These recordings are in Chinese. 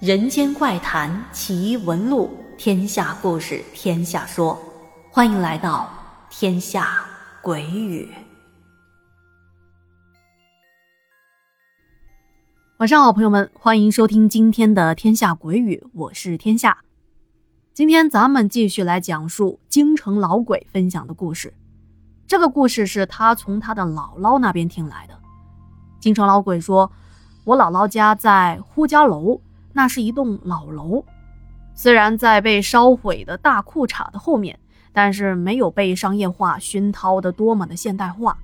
人间怪谈奇闻录，天下故事天下说，欢迎来到天下鬼语。晚上好，朋友们，欢迎收听今天的天下鬼语，我是天下。今天咱们继续来讲述京城老鬼分享的故事。这个故事是他从他的姥姥那边听来的。京城老鬼说：“我姥姥家在呼家楼。”那是一栋老楼，虽然在被烧毁的大裤衩的后面，但是没有被商业化熏陶的多么的现代化。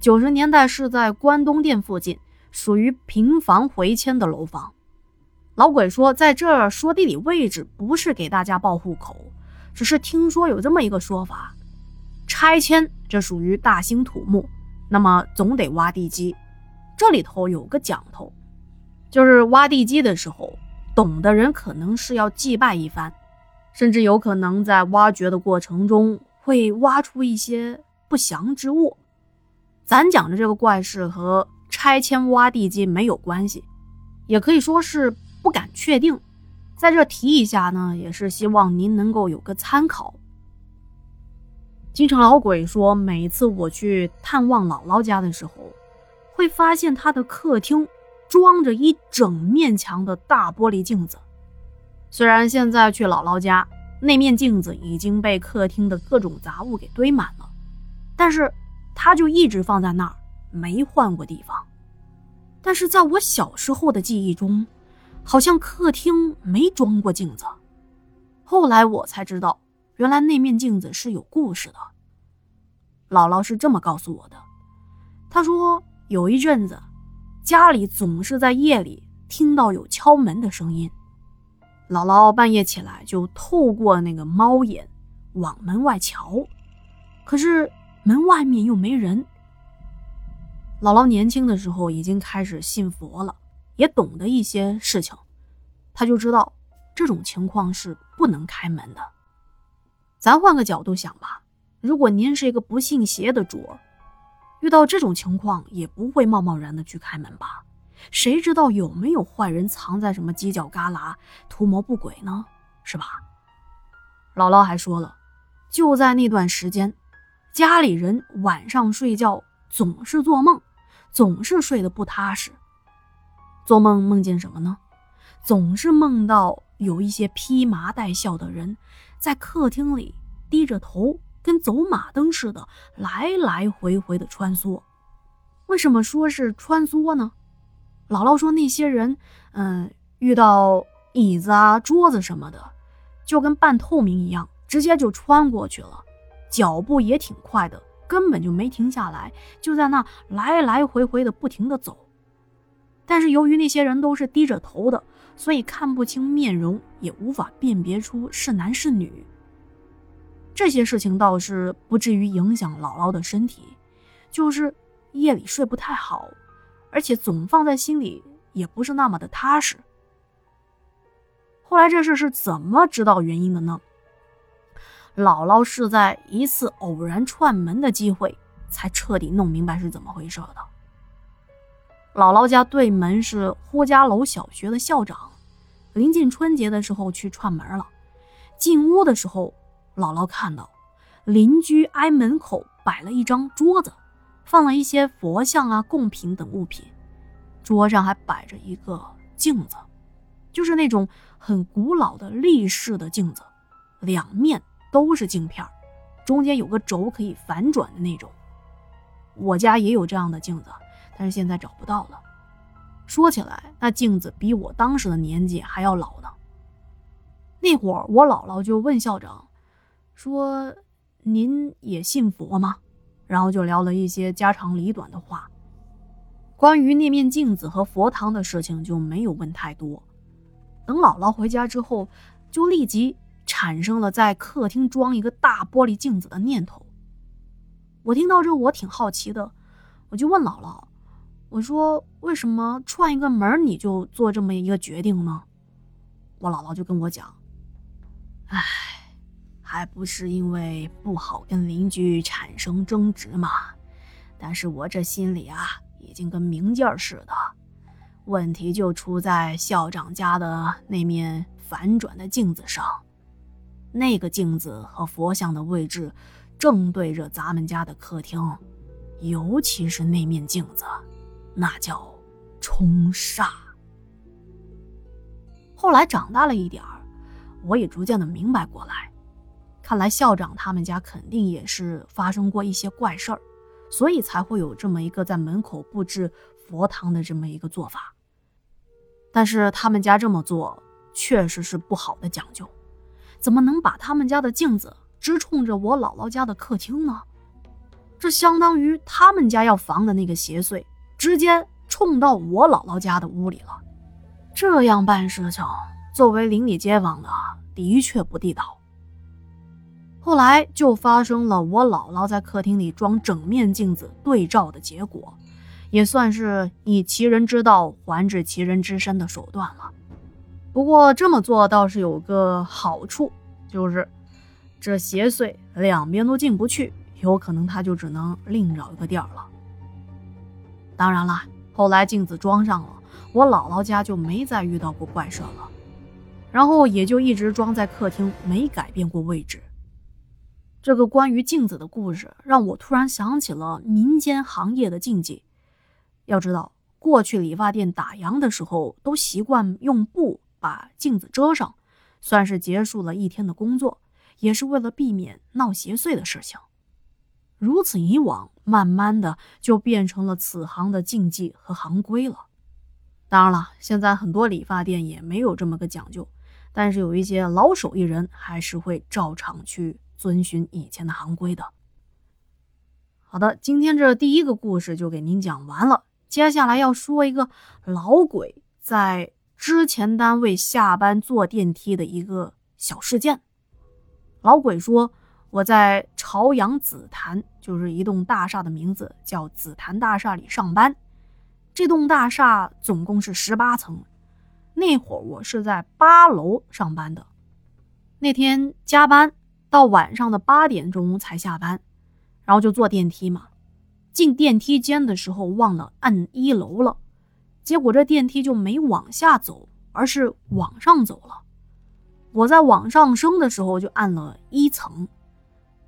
九十年代是在关东店附近，属于平房回迁的楼房。老鬼说，在这儿说地理位置不是给大家报户口，只是听说有这么一个说法：拆迁这属于大兴土木，那么总得挖地基。这里头有个讲头，就是挖地基的时候。懂的人可能是要祭拜一番，甚至有可能在挖掘的过程中会挖出一些不祥之物。咱讲的这个怪事和拆迁挖地基没有关系，也可以说是不敢确定。在这提一下呢，也是希望您能够有个参考。京城老鬼说，每次我去探望姥姥家的时候，会发现他的客厅。装着一整面墙的大玻璃镜子，虽然现在去姥姥家，那面镜子已经被客厅的各种杂物给堆满了，但是它就一直放在那儿，没换过地方。但是在我小时候的记忆中，好像客厅没装过镜子。后来我才知道，原来那面镜子是有故事的。姥姥是这么告诉我的，她说有一阵子。家里总是在夜里听到有敲门的声音，姥姥半夜起来就透过那个猫眼往门外瞧，可是门外面又没人。姥姥年轻的时候已经开始信佛了，也懂得一些事情，她就知道这种情况是不能开门的。咱换个角度想吧，如果您是一个不信邪的主儿。遇到这种情况也不会贸贸然的去开门吧？谁知道有没有坏人藏在什么犄角旮旯图谋不轨呢？是吧？姥姥还说了，就在那段时间，家里人晚上睡觉总是做梦，总是睡得不踏实。做梦梦见什么呢？总是梦到有一些披麻戴孝的人在客厅里低着头。跟走马灯似的来来回回的穿梭，为什么说是穿梭呢？姥姥说那些人，嗯，遇到椅子啊、桌子什么的，就跟半透明一样，直接就穿过去了，脚步也挺快的，根本就没停下来，就在那来来回回的不停的走。但是由于那些人都是低着头的，所以看不清面容，也无法辨别出是男是女。这些事情倒是不至于影响姥姥的身体，就是夜里睡不太好，而且总放在心里，也不是那么的踏实。后来这事是怎么知道原因的呢？姥姥是在一次偶然串门的机会，才彻底弄明白是怎么回事的。姥姥家对门是呼家楼小学的校长，临近春节的时候去串门了，进屋的时候。姥姥看到邻居挨门口摆了一张桌子，放了一些佛像啊、贡品等物品，桌上还摆着一个镜子，就是那种很古老的立式的镜子，两面都是镜片，中间有个轴可以反转的那种。我家也有这样的镜子，但是现在找不到了。说起来，那镜子比我当时的年纪还要老呢。那会儿我姥姥就问校长。说：“您也信佛吗？”然后就聊了一些家长里短的话。关于那面镜子和佛堂的事情就没有问太多。等姥姥回家之后，就立即产生了在客厅装一个大玻璃镜子的念头。我听到这，我挺好奇的，我就问姥姥：“我说为什么串一个门你就做这么一个决定呢？”我姥姥就跟我讲：“唉。”还不是因为不好跟邻居产生争执嘛，但是我这心里啊，已经跟明镜似的。问题就出在校长家的那面反转的镜子上。那个镜子和佛像的位置正对着咱们家的客厅，尤其是那面镜子，那叫冲煞。后来长大了一点儿，我也逐渐的明白过来，看来校长他们家肯定也是发生过一些怪事儿，所以才会有这么一个在门口布置佛堂的这么一个做法。但是他们家这么做确实是不好的讲究。怎么能把他们家的镜子直冲着我姥姥家的客厅呢？这相当于他们家要防的那个邪祟，直接冲到我姥姥家的屋里了。这样办事情，作为邻里街坊的，的确不地道。后来就发生了我姥姥在客厅里装整面镜子对照的结果，也算是以其人之道还治其人之身的手段了。不过这么做倒是有个好处，就是这邪祟两边都进不去，有可能他就只能另找一个地儿了。当然了，后来镜子装上了，我姥姥家就没再遇到过怪事了，然后也就一直装在客厅，没改变过位置。这个关于镜子的故事让我突然想起了民间行业的禁忌。要知道，过去理发店打烊的时候都习惯用布。把镜子遮上，算是结束了一天的工作，也是为了避免闹邪祟的事情。如此以往，慢慢的就变成了此行的禁忌和行规了。当然了，现在很多理发店也没有这么个讲究，但是有一些老手艺人还是会照常去遵循以前的行规的。好的，今天这第一个故事就给您讲完了，接下来要说一个老鬼在。之前单位下班坐电梯的一个小事件。老鬼说：“我在朝阳紫檀，就是一栋大厦的名字，叫紫檀大厦里上班。这栋大厦总共是十八层。那会儿我是在八楼上班的。那天加班到晚上的八点钟才下班，然后就坐电梯嘛。进电梯间的时候忘了按一楼了。”结果这电梯就没往下走，而是往上走了。我在往上升的时候就按了一层。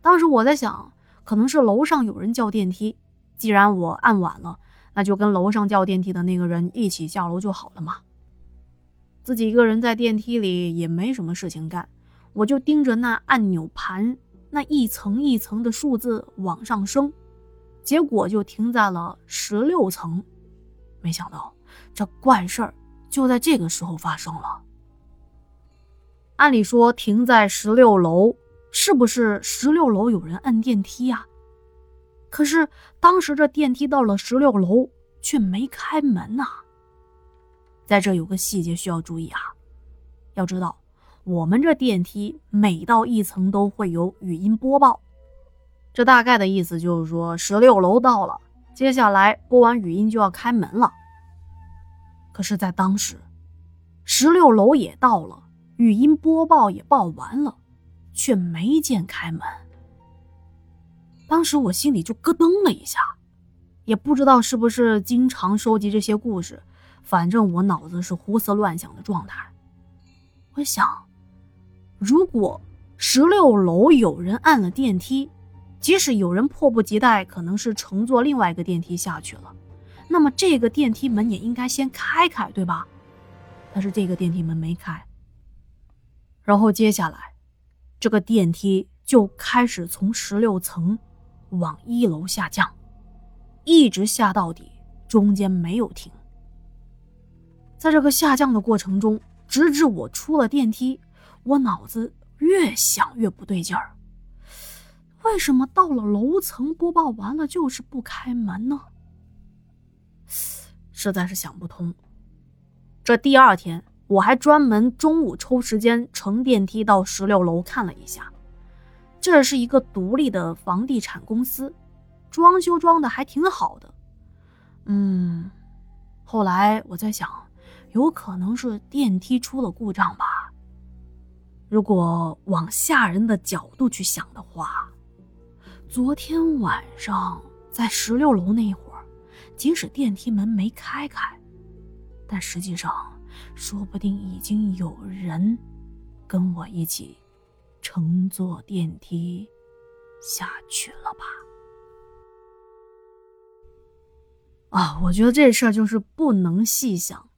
当时我在想，可能是楼上有人叫电梯。既然我按晚了，那就跟楼上叫电梯的那个人一起下楼就好了嘛。自己一个人在电梯里也没什么事情干，我就盯着那按钮盘，那一层一层的数字往上升，结果就停在了十六层。没想到。这怪事儿就在这个时候发生了。按理说停在十六楼，是不是十六楼有人按电梯呀？可是当时这电梯到了十六楼却没开门呐。在这有个细节需要注意啊，要知道我们这电梯每到一层都会有语音播报，这大概的意思就是说十六楼到了，接下来播完语音就要开门了。可是，在当时，十六楼也到了，语音播报也报完了，却没见开门。当时我心里就咯噔了一下，也不知道是不是经常收集这些故事，反正我脑子是胡思乱想的状态。我想，如果十六楼有人按了电梯，即使有人迫不及待，可能是乘坐另外一个电梯下去了。那么这个电梯门也应该先开开，对吧？但是这个电梯门没开。然后接下来，这个电梯就开始从十六层往一楼下降，一直下到底，中间没有停。在这个下降的过程中，直至我出了电梯，我脑子越想越不对劲儿。为什么到了楼层播报完了就是不开门呢？实在是想不通。这第二天，我还专门中午抽时间乘电梯到十六楼看了一下。这是一个独立的房地产公司，装修装的还挺好的。嗯，后来我在想，有可能是电梯出了故障吧。如果往吓人的角度去想的话，昨天晚上在十六楼那会儿。即使电梯门没开开，但实际上，说不定已经有人跟我一起乘坐电梯下去了吧？啊，我觉得这事儿就是不能细想。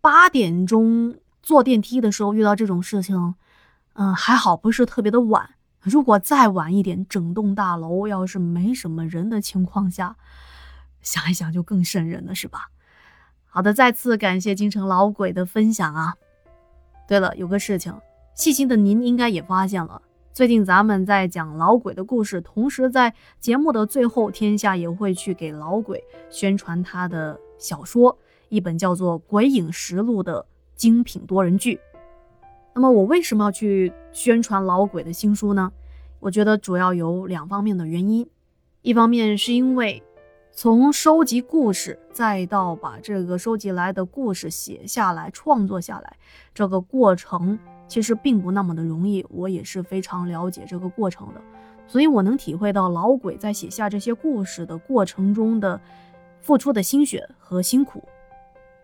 八点钟坐电梯的时候遇到这种事情，嗯，还好不是特别的晚。如果再晚一点，整栋大楼要是没什么人的情况下，想一想就更瘆人了，是吧？好的，再次感谢京城老鬼的分享啊！对了，有个事情，细心的您应该也发现了，最近咱们在讲老鬼的故事，同时在节目的最后，天下也会去给老鬼宣传他的小说，一本叫做《鬼影实录》的精品多人剧。那么我为什么要去宣传老鬼的新书呢？我觉得主要有两方面的原因，一方面是因为从收集故事再到把这个收集来的故事写下来、创作下来，这个过程其实并不那么的容易，我也是非常了解这个过程的，所以我能体会到老鬼在写下这些故事的过程中的付出的心血和辛苦，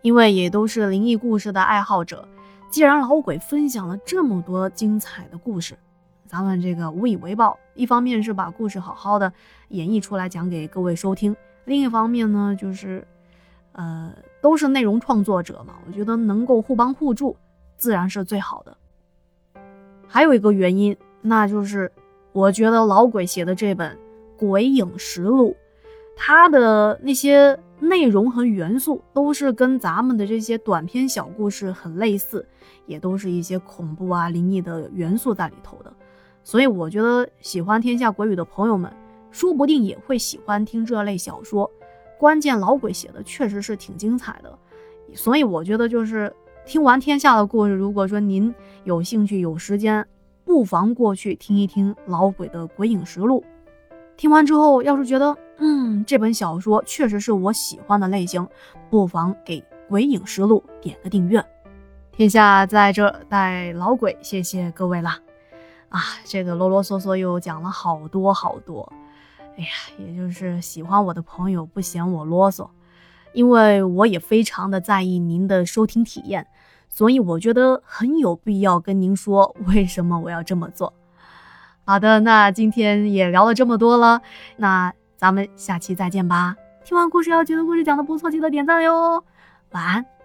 因为也都是灵异故事的爱好者。既然老鬼分享了这么多精彩的故事，咱们这个无以为报。一方面是把故事好好的演绎出来讲给各位收听，另一方面呢，就是，呃，都是内容创作者嘛，我觉得能够互帮互助，自然是最好的。还有一个原因，那就是我觉得老鬼写的这本《鬼影实录》，他的那些。内容和元素都是跟咱们的这些短篇小故事很类似，也都是一些恐怖啊、灵异的元素在里头的。所以我觉得喜欢天下鬼语的朋友们，说不定也会喜欢听这类小说。关键老鬼写的确实是挺精彩的，所以我觉得就是听完天下的故事，如果说您有兴趣、有时间，不妨过去听一听老鬼的《鬼影实录》。听完之后，要是觉得嗯这本小说确实是我喜欢的类型，不妨给《鬼影实录》点个订阅。天下在这带老鬼，谢谢各位啦！啊，这个啰啰嗦嗦又讲了好多好多，哎呀，也就是喜欢我的朋友不嫌我啰嗦，因为我也非常的在意您的收听体验，所以我觉得很有必要跟您说为什么我要这么做。好的，那今天也聊了这么多了，那咱们下期再见吧。听完故事要觉得故事讲的不错，记得点赞哟。晚安。